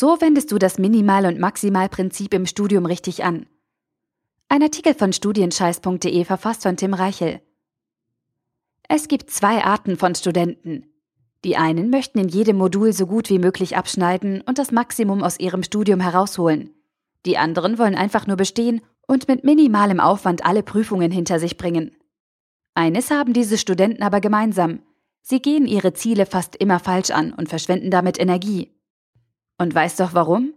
So wendest du das Minimal- und Maximalprinzip im Studium richtig an. Ein Artikel von studienscheiß.de verfasst von Tim Reichel. Es gibt zwei Arten von Studenten. Die einen möchten in jedem Modul so gut wie möglich abschneiden und das Maximum aus ihrem Studium herausholen. Die anderen wollen einfach nur bestehen und mit minimalem Aufwand alle Prüfungen hinter sich bringen. Eines haben diese Studenten aber gemeinsam. Sie gehen ihre Ziele fast immer falsch an und verschwenden damit Energie. Und weißt doch warum?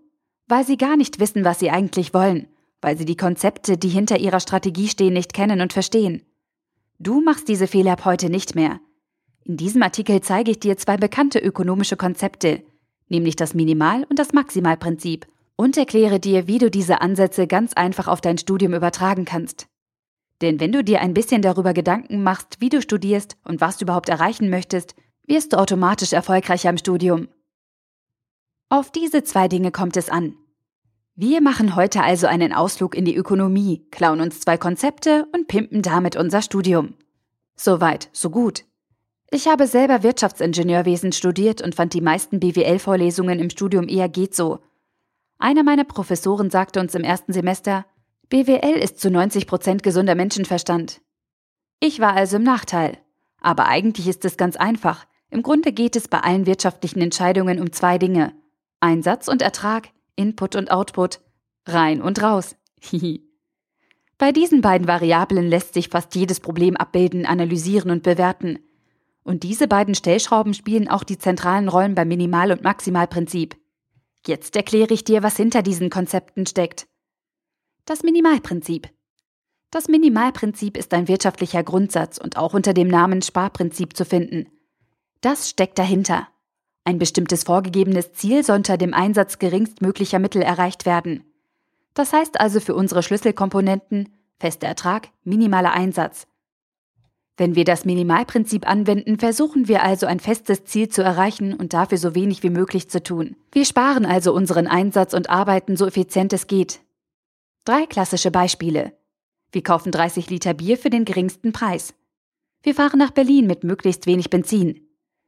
Weil sie gar nicht wissen, was sie eigentlich wollen, weil sie die Konzepte, die hinter ihrer Strategie stehen, nicht kennen und verstehen. Du machst diese Fehler ab heute nicht mehr. In diesem Artikel zeige ich dir zwei bekannte ökonomische Konzepte, nämlich das Minimal- und das Maximalprinzip, und erkläre dir, wie du diese Ansätze ganz einfach auf dein Studium übertragen kannst. Denn wenn du dir ein bisschen darüber Gedanken machst, wie du studierst und was du überhaupt erreichen möchtest, wirst du automatisch erfolgreicher im Studium. Auf diese zwei Dinge kommt es an. Wir machen heute also einen Ausflug in die Ökonomie, klauen uns zwei Konzepte und pimpen damit unser Studium. Soweit, so gut. Ich habe selber Wirtschaftsingenieurwesen studiert und fand die meisten BWL-Vorlesungen im Studium eher geht so. Einer meiner Professoren sagte uns im ersten Semester, BWL ist zu 90 Prozent gesunder Menschenverstand. Ich war also im Nachteil. Aber eigentlich ist es ganz einfach. Im Grunde geht es bei allen wirtschaftlichen Entscheidungen um zwei Dinge. Einsatz und Ertrag, Input und Output, rein und raus. Bei diesen beiden Variablen lässt sich fast jedes Problem abbilden, analysieren und bewerten. Und diese beiden Stellschrauben spielen auch die zentralen Rollen beim Minimal- und Maximalprinzip. Jetzt erkläre ich dir, was hinter diesen Konzepten steckt. Das Minimalprinzip. Das Minimalprinzip ist ein wirtschaftlicher Grundsatz und auch unter dem Namen Sparprinzip zu finden. Das steckt dahinter. Ein bestimmtes vorgegebenes Ziel soll unter dem Einsatz geringstmöglicher Mittel erreicht werden. Das heißt also für unsere Schlüsselkomponenten fester Ertrag, minimaler Einsatz. Wenn wir das Minimalprinzip anwenden, versuchen wir also ein festes Ziel zu erreichen und dafür so wenig wie möglich zu tun. Wir sparen also unseren Einsatz und arbeiten so effizient es geht. Drei klassische Beispiele. Wir kaufen 30 Liter Bier für den geringsten Preis. Wir fahren nach Berlin mit möglichst wenig Benzin.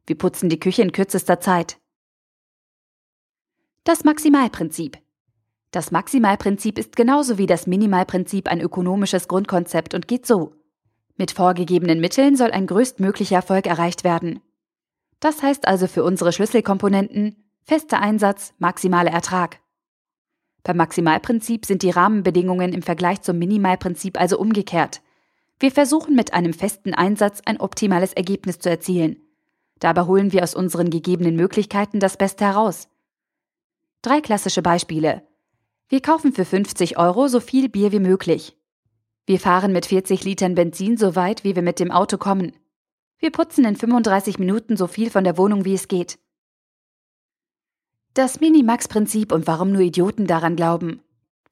Wir putzen die Küche in kürzester Zeit. Das Maximalprinzip. Das Maximalprinzip ist genauso wie das Minimalprinzip ein ökonomisches Grundkonzept und geht so. Mit vorgegebenen Mitteln soll ein größtmöglicher Erfolg erreicht werden. Das heißt also für unsere Schlüsselkomponenten fester Einsatz, maximaler Ertrag. Beim Maximalprinzip sind die Rahmenbedingungen im Vergleich zum Minimalprinzip also umgekehrt. Wir versuchen mit einem festen Einsatz ein optimales Ergebnis zu erzielen. Dabei holen wir aus unseren gegebenen Möglichkeiten das Beste heraus. Drei klassische Beispiele. Wir kaufen für 50 Euro so viel Bier wie möglich. Wir fahren mit 40 Litern Benzin so weit, wie wir mit dem Auto kommen. Wir putzen in 35 Minuten so viel von der Wohnung, wie es geht. Das Minimax-Prinzip und warum nur Idioten daran glauben.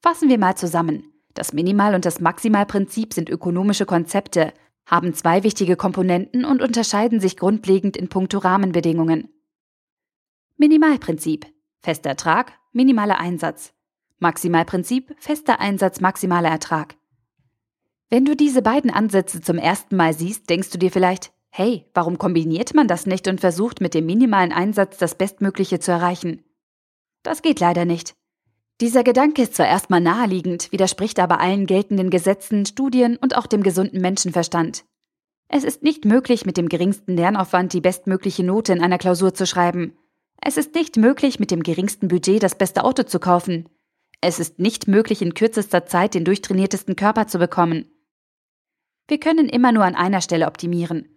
Fassen wir mal zusammen. Das Minimal- und das Maximalprinzip sind ökonomische Konzepte, haben zwei wichtige Komponenten und unterscheiden sich grundlegend in puncto Rahmenbedingungen. Minimalprinzip. Fester Ertrag, minimaler Einsatz. Maximalprinzip, fester Einsatz, maximaler Ertrag. Wenn du diese beiden Ansätze zum ersten Mal siehst, denkst du dir vielleicht, hey, warum kombiniert man das nicht und versucht mit dem minimalen Einsatz das Bestmögliche zu erreichen? Das geht leider nicht. Dieser Gedanke ist zwar erstmal naheliegend, widerspricht aber allen geltenden Gesetzen, Studien und auch dem gesunden Menschenverstand. Es ist nicht möglich, mit dem geringsten Lernaufwand die bestmögliche Note in einer Klausur zu schreiben. Es ist nicht möglich, mit dem geringsten Budget das beste Auto zu kaufen. Es ist nicht möglich, in kürzester Zeit den durchtrainiertesten Körper zu bekommen. Wir können immer nur an einer Stelle optimieren.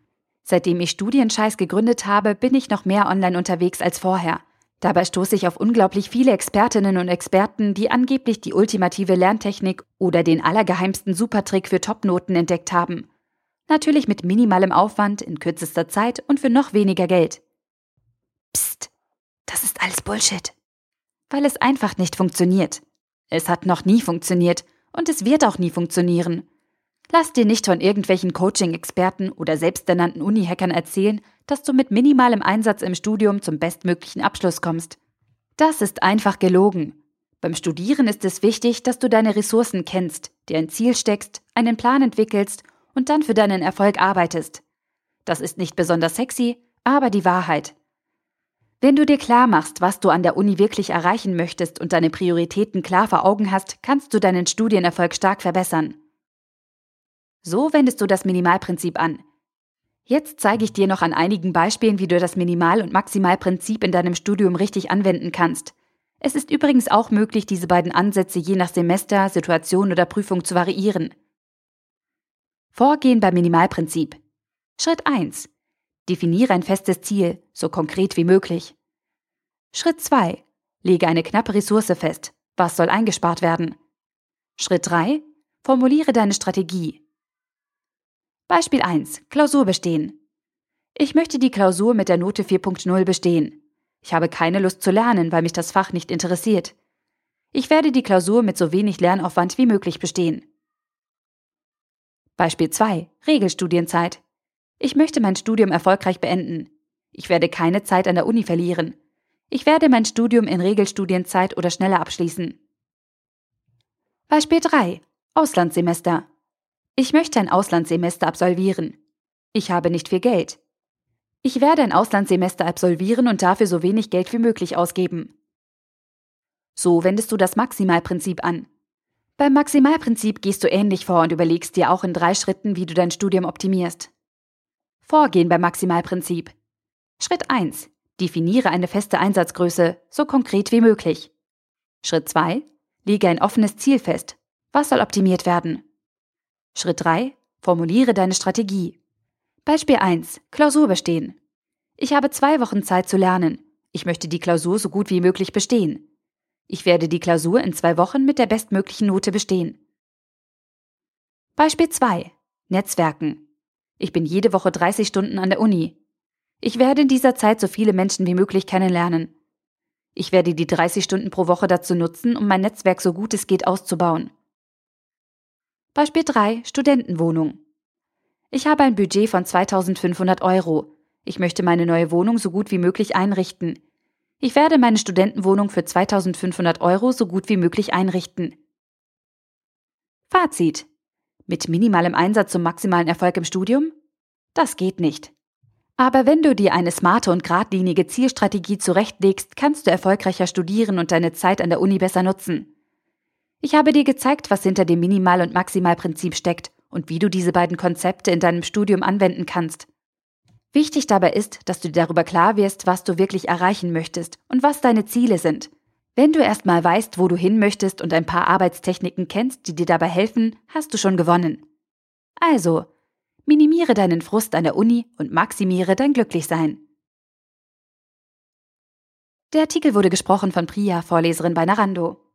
Seitdem ich Studienscheiß gegründet habe, bin ich noch mehr online unterwegs als vorher. Dabei stoße ich auf unglaublich viele Expertinnen und Experten, die angeblich die ultimative Lerntechnik oder den allergeheimsten Supertrick für Topnoten entdeckt haben. Natürlich mit minimalem Aufwand, in kürzester Zeit und für noch weniger Geld. Psst, das ist alles Bullshit. Weil es einfach nicht funktioniert. Es hat noch nie funktioniert und es wird auch nie funktionieren. Lass dir nicht von irgendwelchen Coaching-Experten oder selbsternannten Uni-Hackern erzählen, dass du mit minimalem Einsatz im Studium zum bestmöglichen Abschluss kommst. Das ist einfach gelogen. Beim Studieren ist es wichtig, dass du deine Ressourcen kennst, dir ein Ziel steckst, einen Plan entwickelst und dann für deinen Erfolg arbeitest. Das ist nicht besonders sexy, aber die Wahrheit. Wenn du dir klar machst, was du an der Uni wirklich erreichen möchtest und deine Prioritäten klar vor Augen hast, kannst du deinen Studienerfolg stark verbessern. So wendest du das Minimalprinzip an. Jetzt zeige ich dir noch an einigen Beispielen, wie du das Minimal- und Maximalprinzip in deinem Studium richtig anwenden kannst. Es ist übrigens auch möglich, diese beiden Ansätze je nach Semester, Situation oder Prüfung zu variieren. Vorgehen beim Minimalprinzip. Schritt 1. Definiere ein festes Ziel, so konkret wie möglich. Schritt 2. Lege eine knappe Ressource fest. Was soll eingespart werden? Schritt 3. Formuliere deine Strategie. Beispiel 1. Klausur bestehen. Ich möchte die Klausur mit der Note 4.0 bestehen. Ich habe keine Lust zu lernen, weil mich das Fach nicht interessiert. Ich werde die Klausur mit so wenig Lernaufwand wie möglich bestehen. Beispiel 2. Regelstudienzeit. Ich möchte mein Studium erfolgreich beenden. Ich werde keine Zeit an der Uni verlieren. Ich werde mein Studium in Regelstudienzeit oder schneller abschließen. Beispiel 3. Auslandssemester. Ich möchte ein Auslandssemester absolvieren. Ich habe nicht viel Geld. Ich werde ein Auslandssemester absolvieren und dafür so wenig Geld wie möglich ausgeben. So wendest du das Maximalprinzip an. Beim Maximalprinzip gehst du ähnlich vor und überlegst dir auch in drei Schritten, wie du dein Studium optimierst. Vorgehen beim Maximalprinzip. Schritt 1. Definiere eine feste Einsatzgröße, so konkret wie möglich. Schritt 2. Lege ein offenes Ziel fest. Was soll optimiert werden? Schritt 3. Formuliere deine Strategie. Beispiel 1. Klausur bestehen. Ich habe zwei Wochen Zeit zu lernen. Ich möchte die Klausur so gut wie möglich bestehen. Ich werde die Klausur in zwei Wochen mit der bestmöglichen Note bestehen. Beispiel 2. Netzwerken. Ich bin jede Woche 30 Stunden an der Uni. Ich werde in dieser Zeit so viele Menschen wie möglich kennenlernen. Ich werde die 30 Stunden pro Woche dazu nutzen, um mein Netzwerk so gut es geht auszubauen. Beispiel 3. Studentenwohnung. Ich habe ein Budget von 2500 Euro. Ich möchte meine neue Wohnung so gut wie möglich einrichten. Ich werde meine Studentenwohnung für 2500 Euro so gut wie möglich einrichten. Fazit. Mit minimalem Einsatz zum maximalen Erfolg im Studium? Das geht nicht. Aber wenn du dir eine smarte und geradlinige Zielstrategie zurechtlegst, kannst du erfolgreicher studieren und deine Zeit an der Uni besser nutzen. Ich habe dir gezeigt, was hinter dem Minimal- und Maximalprinzip steckt und wie du diese beiden Konzepte in deinem Studium anwenden kannst. Wichtig dabei ist, dass du dir darüber klar wirst, was du wirklich erreichen möchtest und was deine Ziele sind. Wenn du erstmal weißt, wo du hin möchtest und ein paar Arbeitstechniken kennst, die dir dabei helfen, hast du schon gewonnen. Also, minimiere deinen Frust an der Uni und maximiere dein Glücklichsein. Der Artikel wurde gesprochen von Priya, Vorleserin bei Narando.